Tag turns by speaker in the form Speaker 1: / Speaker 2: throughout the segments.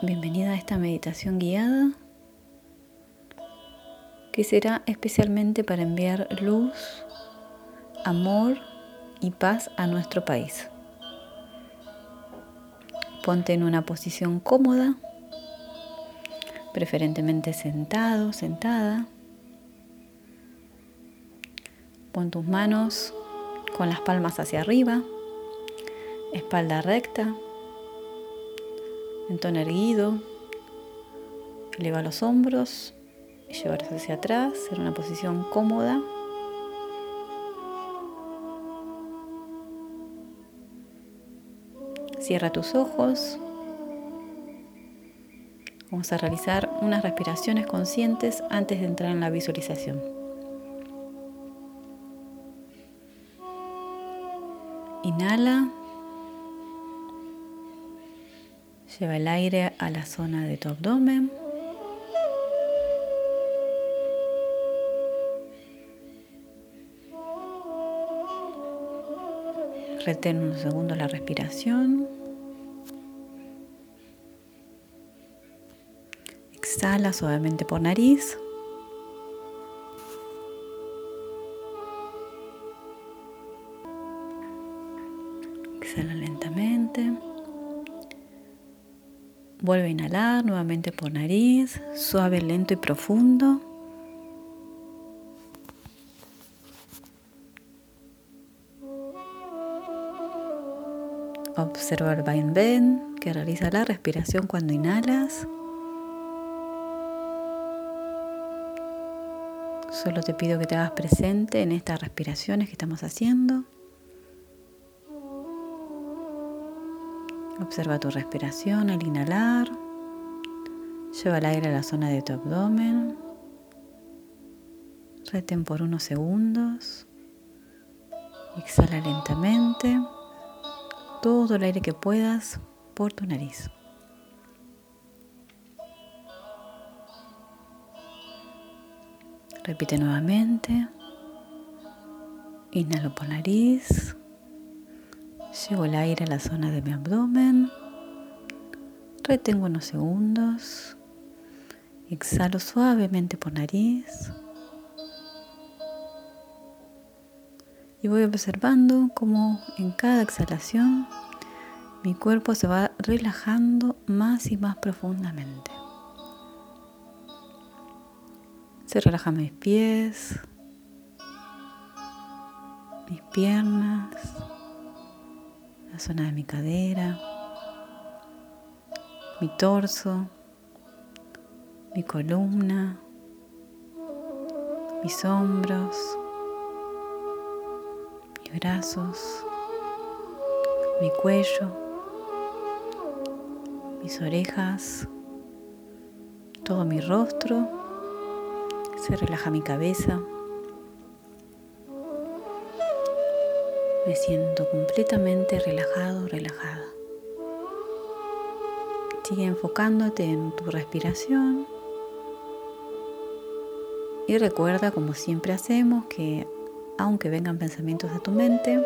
Speaker 1: Bienvenida a esta meditación guiada que será especialmente para enviar luz, amor y paz a nuestro país. Ponte en una posición cómoda, preferentemente sentado, sentada. Pon tus manos con las palmas hacia arriba, espalda recta mentón erguido, eleva los hombros y llevarse hacia atrás en una posición cómoda. Cierra tus ojos. Vamos a realizar unas respiraciones conscientes antes de entrar en la visualización. Inhala. Lleva el aire a la zona de tu abdomen. Retén unos segundos la respiración. Exhala suavemente por nariz. Exhala lentamente. Vuelve a inhalar nuevamente por nariz, suave, lento y profundo. Observa el vaivén que realiza la respiración cuando inhalas. Solo te pido que te hagas presente en estas respiraciones que estamos haciendo. Observa tu respiración al inhalar. Lleva el aire a la zona de tu abdomen. Retén por unos segundos. Exhala lentamente todo el aire que puedas por tu nariz. Repite nuevamente. Inhalo por nariz. Llevo el aire a la zona de mi abdomen. Retengo unos segundos. Exhalo suavemente por nariz. Y voy observando cómo en cada exhalación mi cuerpo se va relajando más y más profundamente. Se relajan mis pies, mis piernas, la zona de mi cadera, mi torso, mi columna, mis hombros, mis brazos, mi cuello, mis orejas, todo mi rostro, se relaja mi cabeza. Me siento completamente relajado, relajada. Sigue enfocándote en tu respiración. Y recuerda, como siempre hacemos, que aunque vengan pensamientos de tu mente,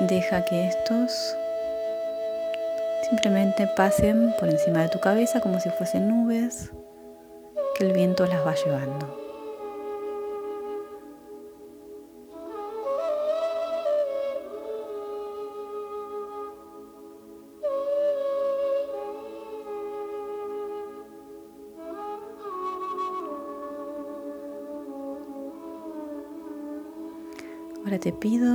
Speaker 1: deja que estos simplemente pasen por encima de tu cabeza como si fuesen nubes que el viento las va llevando. Ahora te pido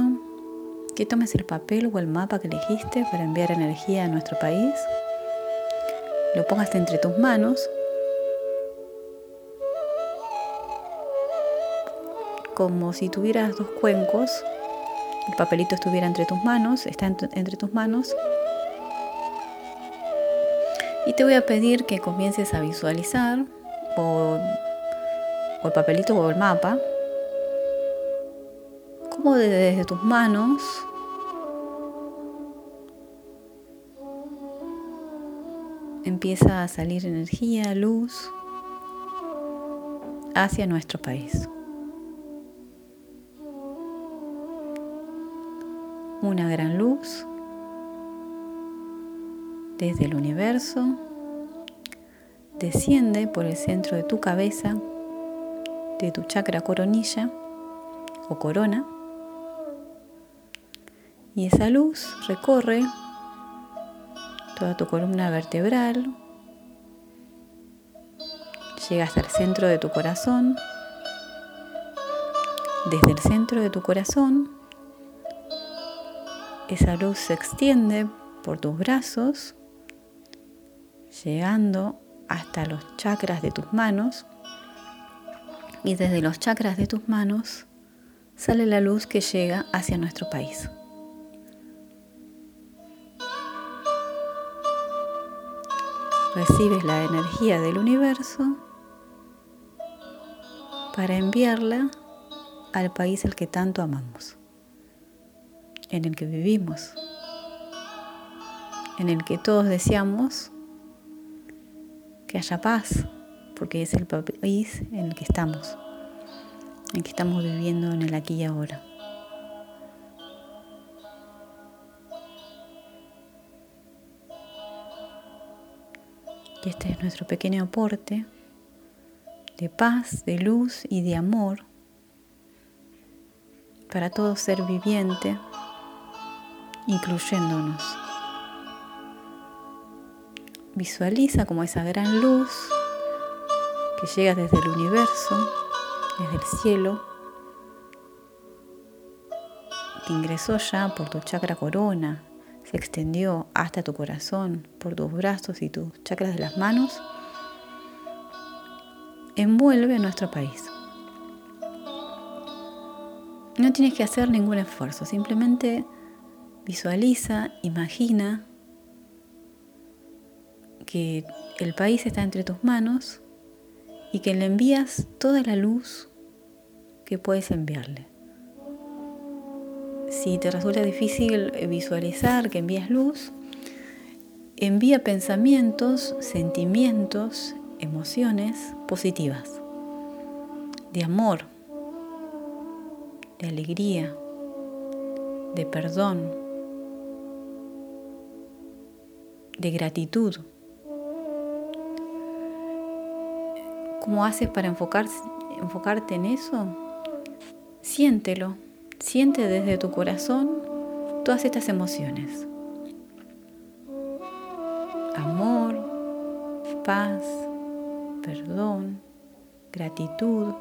Speaker 1: que tomes el papel o el mapa que elegiste para enviar energía a nuestro país, lo pongas entre tus manos, como si tuvieras dos cuencos, el papelito estuviera entre tus manos, está entre tus manos, y te voy a pedir que comiences a visualizar o, o el papelito o el mapa como desde tus manos empieza a salir energía, luz hacia nuestro país. Una gran luz desde el universo, desciende por el centro de tu cabeza, de tu chakra coronilla o corona, y esa luz recorre toda tu columna vertebral, llega hasta el centro de tu corazón, desde el centro de tu corazón, esa luz se extiende por tus brazos, llegando hasta los chakras de tus manos. Y desde los chakras de tus manos sale la luz que llega hacia nuestro país. Recibes la energía del universo para enviarla al país al que tanto amamos, en el que vivimos, en el que todos deseamos que haya paz, porque es el país en el que estamos, en el que estamos viviendo en el aquí y ahora. Y este es nuestro pequeño aporte de paz, de luz y de amor para todo ser viviente, incluyéndonos. Visualiza como esa gran luz que llega desde el universo, desde el cielo, que ingresó ya por tu chakra corona, se extendió hasta tu corazón, por tus brazos y tus chakras de las manos, envuelve a nuestro país. No tienes que hacer ningún esfuerzo, simplemente visualiza, imagina que el país está entre tus manos y que le envías toda la luz que puedes enviarle. Si te resulta difícil visualizar que envías luz, envía pensamientos, sentimientos, emociones positivas, de amor, de alegría, de perdón, de gratitud. ¿Cómo haces para enfocarte en eso? Siéntelo, siente desde tu corazón todas estas emociones. Amor, paz, perdón, gratitud,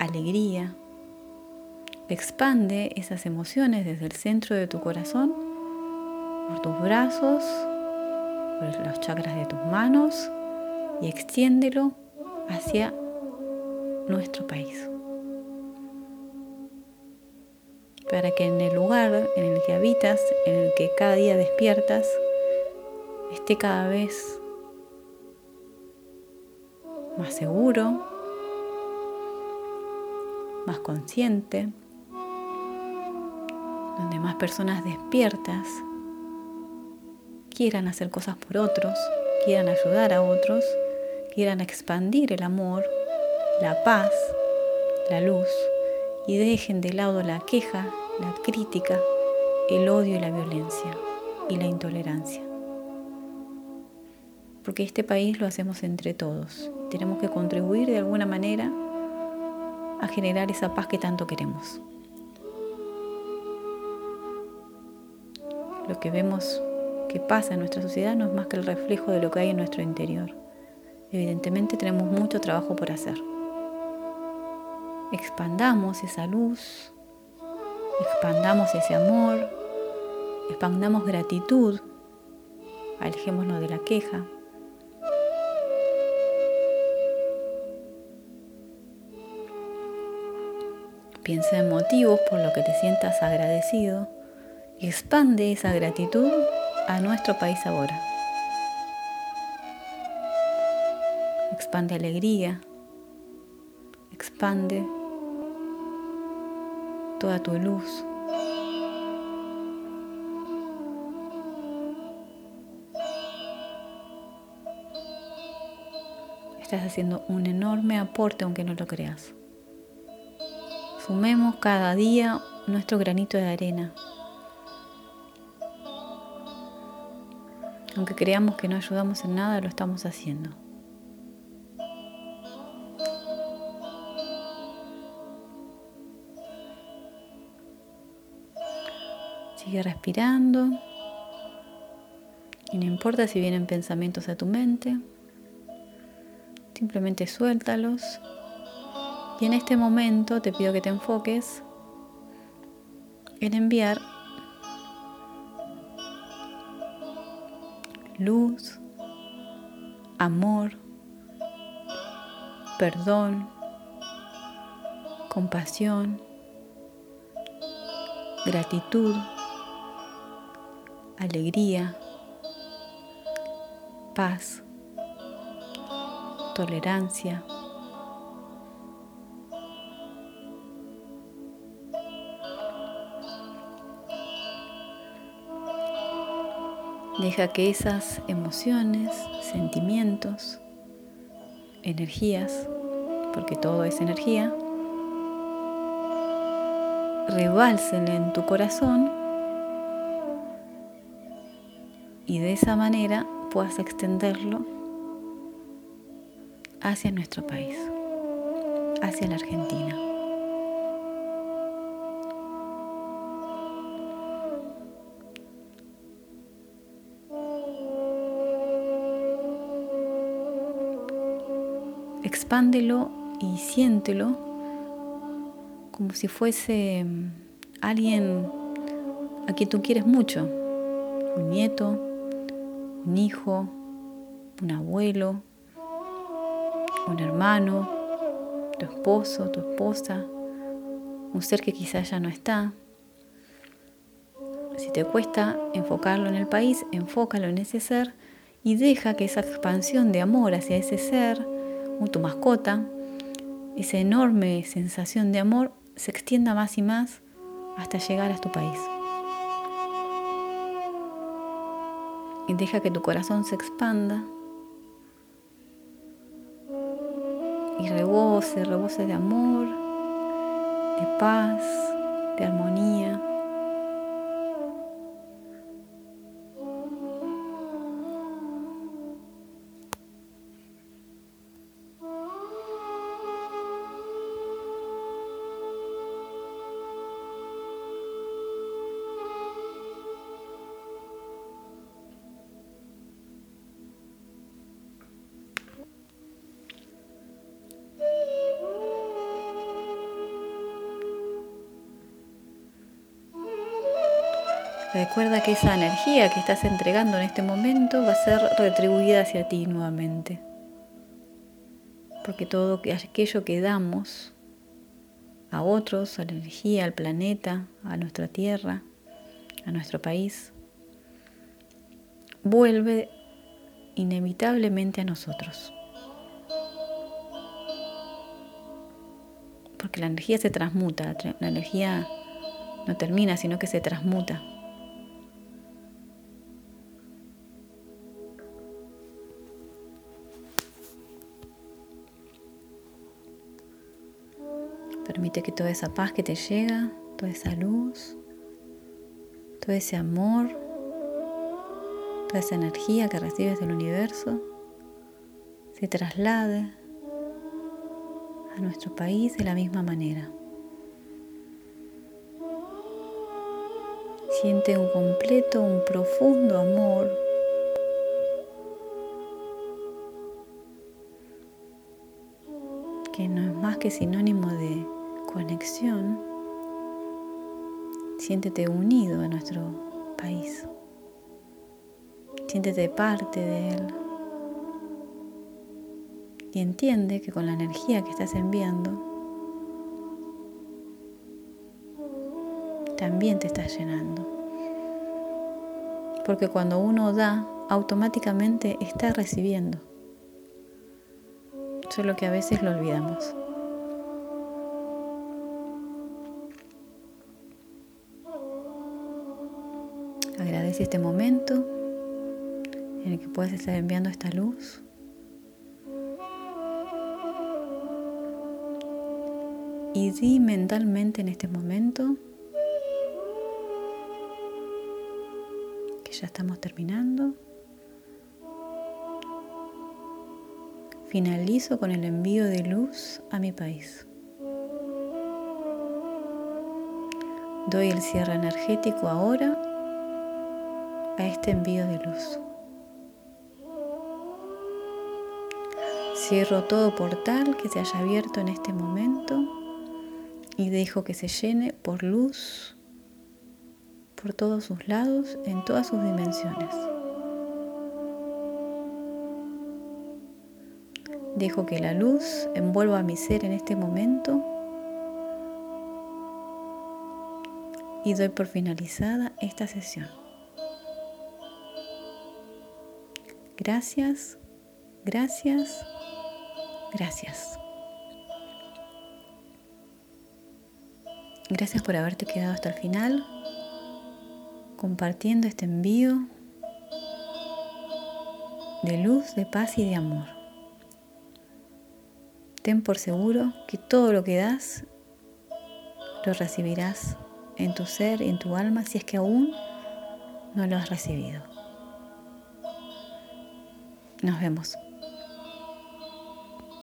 Speaker 1: alegría. Expande esas emociones desde el centro de tu corazón, por tus brazos, por los chakras de tus manos y extiéndelo hacia nuestro país. Para que en el lugar en el que habitas, en el que cada día despiertas, esté cada vez más seguro, más consciente, donde más personas despiertas quieran hacer cosas por otros, quieran ayudar a otros, quieran expandir el amor, la paz, la luz y dejen de lado la queja, la crítica, el odio y la violencia y la intolerancia. Porque este país lo hacemos entre todos. Tenemos que contribuir de alguna manera a generar esa paz que tanto queremos. Lo que vemos que pasa en nuestra sociedad no es más que el reflejo de lo que hay en nuestro interior. Evidentemente tenemos mucho trabajo por hacer. Expandamos esa luz, expandamos ese amor, expandamos gratitud, alejémonos de la queja. Piensa en motivos por los que te sientas agradecido expande esa gratitud a nuestro país ahora. Expande alegría, expande toda tu luz. Estás haciendo un enorme aporte aunque no lo creas. Sumemos cada día nuestro granito de arena Aunque creamos que no ayudamos en nada, lo estamos haciendo. Sigue respirando. Y no importa si vienen pensamientos a tu mente, simplemente suéltalos. Y en este momento te pido que te enfoques en enviar luz, amor, perdón, compasión, gratitud, alegría, paz, tolerancia. Deja que esas emociones, sentimientos, energías, porque todo es energía, rebalsen en tu corazón y de esa manera puedas extenderlo hacia nuestro país, hacia la Argentina. Expándelo y siéntelo como si fuese mm, alguien a quien tú quieres mucho, un nieto, un hijo, un abuelo, un hermano, tu esposo, tu esposa, un ser que quizás ya no está. Si te cuesta enfocarlo en el país, enfócalo en ese ser y deja que esa expansión de amor hacia ese ser, tu mascota, esa enorme sensación de amor se extienda más y más hasta llegar a tu país. Y deja que tu corazón se expanda y rebose, rebose de amor, de paz, de armonía. Recuerda que esa energía que estás entregando en este momento va a ser retribuida hacia ti nuevamente. Porque todo aquello que damos a otros, a la energía, al planeta, a nuestra tierra, a nuestro país, vuelve inevitablemente a nosotros. Porque la energía se transmuta, la energía no termina, sino que se transmuta. Que toda esa paz que te llega, toda esa luz, todo ese amor, toda esa energía que recibes del universo, se traslade a nuestro país de la misma manera. Siente un completo, un profundo amor que no es más que sinónimo de conexión, siéntete unido a nuestro país. Siéntete parte de él. Y entiende que con la energía que estás enviando, también te estás llenando. Porque cuando uno da, automáticamente está recibiendo. Solo que a veces lo olvidamos. agradece este momento en el que puedes estar enviando esta luz. Y di mentalmente en este momento que ya estamos terminando. Finalizo con el envío de luz a mi país. Doy el cierre energético ahora a este envío de luz. Cierro todo portal que se haya abierto en este momento y dejo que se llene por luz por todos sus lados, en todas sus dimensiones. Dejo que la luz envuelva a mi ser en este momento y doy por finalizada esta sesión. Gracias, gracias, gracias. Gracias por haberte quedado hasta el final, compartiendo este envío de luz, de paz y de amor. Ten por seguro que todo lo que das lo recibirás en tu ser, en tu alma, si es que aún no lo has recibido. Nos vemos.